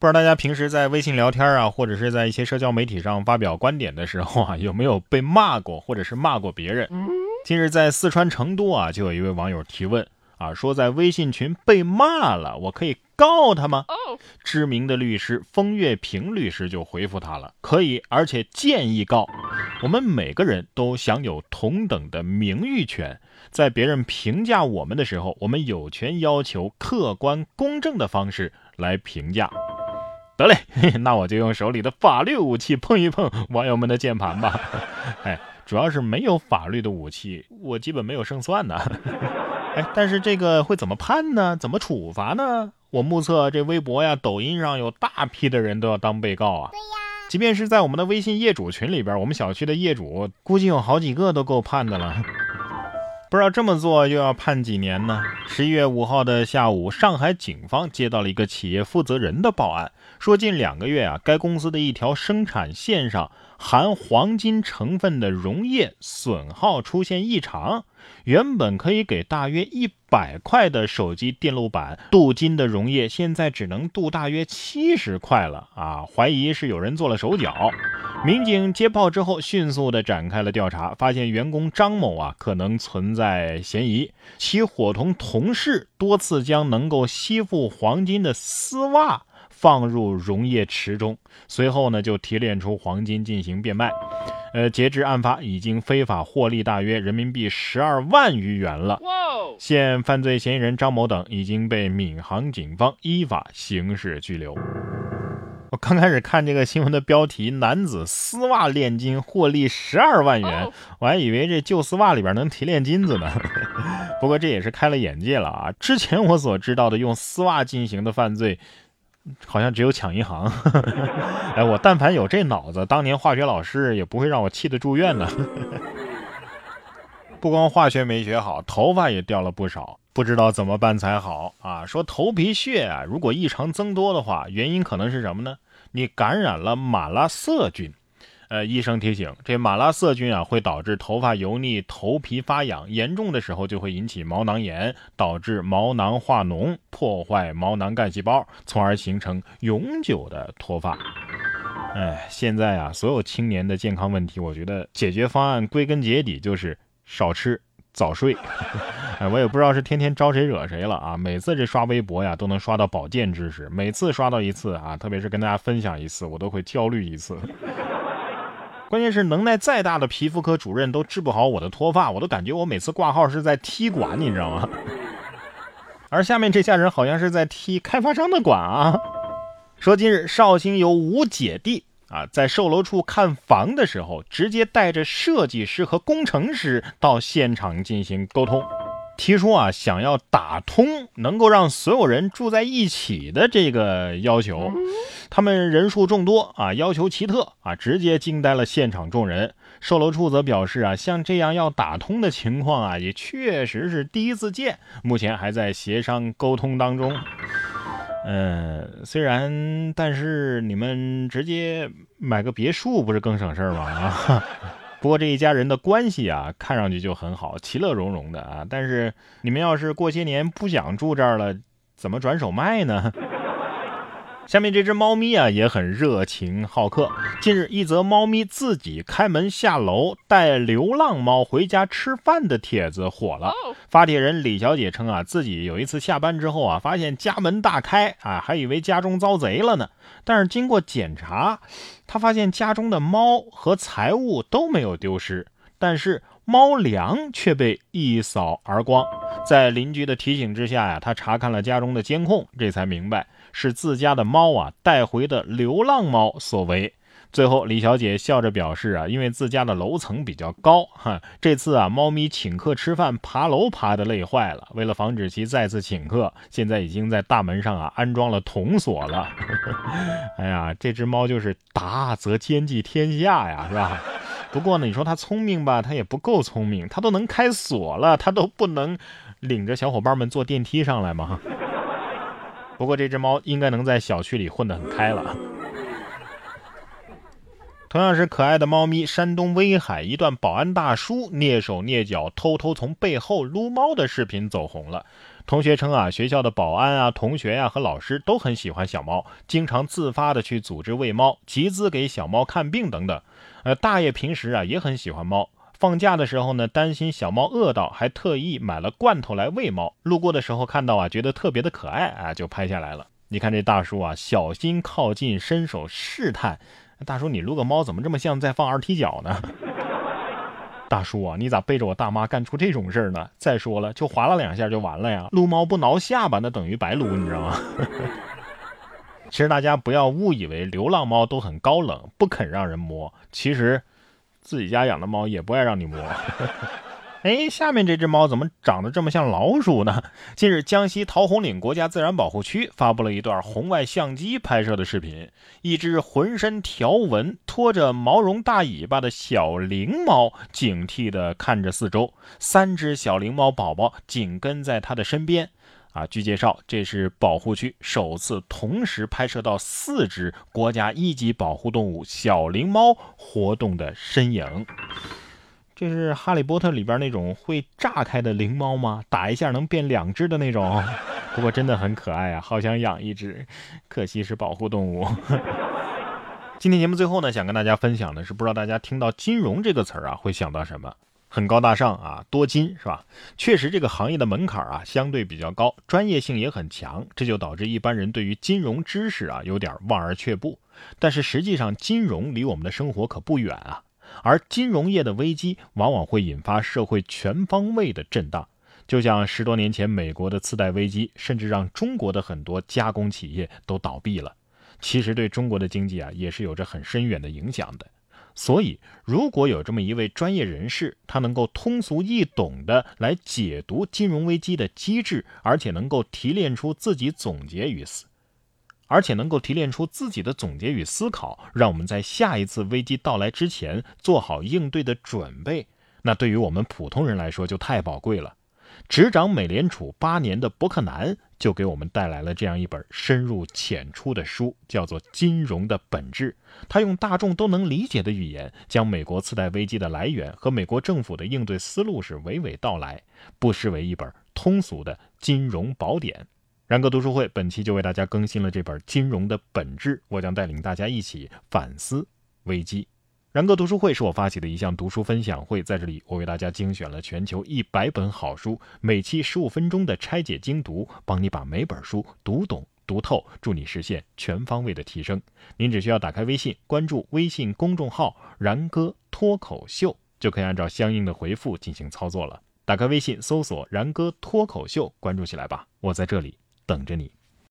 不知道大家平时在微信聊天啊，或者是在一些社交媒体上发表观点的时候啊，有没有被骂过，或者是骂过别人？近日在四川成都啊，就有一位网友提问啊，说在微信群被骂了，我可以告他吗？知名的律师风月平律师就回复他了，可以，而且建议告。我们每个人都享有同等的名誉权，在别人评价我们的时候，我们有权要求客观公正的方式来评价。得嘞，那我就用手里的法律武器碰一碰网友们的键盘吧。哎，主要是没有法律的武器，我基本没有胜算呢。哎，但是这个会怎么判呢？怎么处罚呢？我目测这微博呀、抖音上有大批的人都要当被告啊。对呀，即便是在我们的微信业主群里边，我们小区的业主估计有好几个都够判的了。不知道这么做又要判几年呢？十一月五号的下午，上海警方接到了一个企业负责人的报案，说近两个月啊，该公司的一条生产线上含黄金成分的溶液损耗出现异常。原本可以给大约一百块的手机电路板镀金的溶液，现在只能镀大约七十块了啊！怀疑是有人做了手脚。民警接报之后，迅速的展开了调查，发现员工张某啊可能存在嫌疑，其伙同同事多次将能够吸附黄金的丝袜。放入溶液池中，随后呢就提炼出黄金进行变卖。呃，截至案发，已经非法获利大约人民币十二万余元了。现犯罪嫌疑人张某等已经被闵行警方依法刑事拘留。我刚开始看这个新闻的标题“男子丝袜炼金获利十二万元”，我还以为这旧丝袜里边能提炼金子呢。不过这也是开了眼界了啊！之前我所知道的用丝袜进行的犯罪。好像只有抢银行，哎，我但凡有这脑子，当年化学老师也不会让我气得住院呢。不光化学没学好，头发也掉了不少，不知道怎么办才好啊！说头皮屑啊，如果异常增多的话，原因可能是什么呢？你感染了马拉色菌。呃，医生提醒，这马拉色菌啊会导致头发油腻、头皮发痒，严重的时候就会引起毛囊炎，导致毛囊化脓，破坏毛囊干细胞，从而形成永久的脱发。哎，现在啊，所有青年的健康问题，我觉得解决方案归根结底就是少吃早睡。哎，我也不知道是天天招谁惹谁了啊！每次这刷微博呀，都能刷到保健知识，每次刷到一次啊，特别是跟大家分享一次，我都会焦虑一次。关键是能耐再大的皮肤科主任都治不好我的脱发，我都感觉我每次挂号是在踢馆，你知道吗？而下面这家人好像是在踢开发商的馆啊。说近日绍兴有五姐弟啊，在售楼处看房的时候，直接带着设计师和工程师到现场进行沟通。提出啊，想要打通能够让所有人住在一起的这个要求，他们人数众多啊，要求奇特啊，直接惊呆了现场众人。售楼处则表示啊，像这样要打通的情况啊，也确实是第一次见，目前还在协商沟通当中。嗯，虽然，但是你们直接买个别墅不是更省事儿吗？啊？不过这一家人的关系啊，看上去就很好，其乐融融的啊。但是你们要是过些年不想住这儿了，怎么转手卖呢？下面这只猫咪啊也很热情好客。近日，一则猫咪自己开门下楼带流浪猫回家吃饭的帖子火了。发帖人李小姐称啊，自己有一次下班之后啊，发现家门大开啊，还以为家中遭贼了呢。但是经过检查，她发现家中的猫和财物都没有丢失，但是猫粮却被一扫而光。在邻居的提醒之下呀，她查看了家中的监控，这才明白。是自家的猫啊带回的流浪猫所为。最后，李小姐笑着表示啊，因为自家的楼层比较高，哈，这次啊，猫咪请客吃饭爬楼爬的累坏了。为了防止其再次请客，现在已经在大门上啊安装了铜锁了。哎呀，这只猫就是达则兼济天下呀，是吧？不过呢，你说它聪明吧，它也不够聪明，它都能开锁了，它都不能领着小伙伴们坐电梯上来吗？不过这只猫应该能在小区里混得很开了。同样是可爱的猫咪，山东威海一段保安大叔蹑手蹑脚偷偷从背后撸猫的视频走红了。同学称啊，学校的保安啊、同学呀和老师都很喜欢小猫，经常自发的去组织喂猫、集资给小猫看病等等。呃，大爷平时啊也很喜欢猫，放假的时候呢，担心小猫饿到，还特意买了罐头来喂猫。路过的时候看到啊，觉得特别的可爱啊，就拍下来了。你看这大叔啊，小心靠近，伸手试探。大叔，你撸个猫怎么这么像在放二踢脚呢？大叔啊，你咋背着我大妈干出这种事儿呢？再说了，就划了两下就完了呀。撸猫不挠下巴，那等于白撸，你知道吗？其实大家不要误以为流浪猫都很高冷，不肯让人摸。其实，自己家养的猫也不爱让你摸。哎，下面这只猫怎么长得这么像老鼠呢？近日，江西桃红岭国家自然保护区发布了一段红外相机拍摄的视频，一只浑身条纹、拖着毛绒大尾巴的小灵猫警惕地看着四周，三只小灵猫宝宝紧跟在它的身边。啊，据介绍，这是保护区首次同时拍摄到四只国家一级保护动物小灵猫活动的身影。这是《哈利波特》里边那种会炸开的灵猫吗？打一下能变两只的那种？不过真的很可爱啊，好想养一只，可惜是保护动物。今天节目最后呢，想跟大家分享的是，不知道大家听到“金融”这个词儿啊，会想到什么？很高大上啊，多金是吧？确实，这个行业的门槛啊相对比较高，专业性也很强，这就导致一般人对于金融知识啊有点望而却步。但是实际上，金融离我们的生活可不远啊。而金融业的危机往往会引发社会全方位的震荡，就像十多年前美国的次贷危机，甚至让中国的很多加工企业都倒闭了。其实对中国的经济啊，也是有着很深远的影响的。所以，如果有这么一位专业人士，他能够通俗易懂的来解读金融危机的机制，而且能够提炼出自己总结与思。而且能够提炼出自己的总结与思考，让我们在下一次危机到来之前做好应对的准备。那对于我们普通人来说就太宝贵了。执掌美联储八年的伯克南就给我们带来了这样一本深入浅出的书，叫做《金融的本质》。他用大众都能理解的语言，将美国次贷危机的来源和美国政府的应对思路是娓娓道来，不失为一本通俗的金融宝典。然哥读书会本期就为大家更新了这本《金融的本质》，我将带领大家一起反思危机。然哥读书会是我发起的一项读书分享会，在这里我为大家精选了全球一百本好书，每期十五分钟的拆解精读，帮你把每本书读懂读透，助你实现全方位的提升。您只需要打开微信，关注微信公众号“然哥脱口秀”，就可以按照相应的回复进行操作了。打开微信，搜索“然哥脱口秀”，关注起来吧，我在这里。等着你。